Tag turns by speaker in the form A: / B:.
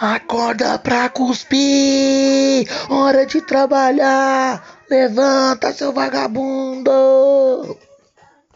A: Acorda pra cuspir, hora de trabalhar. Levanta, seu vagabundo.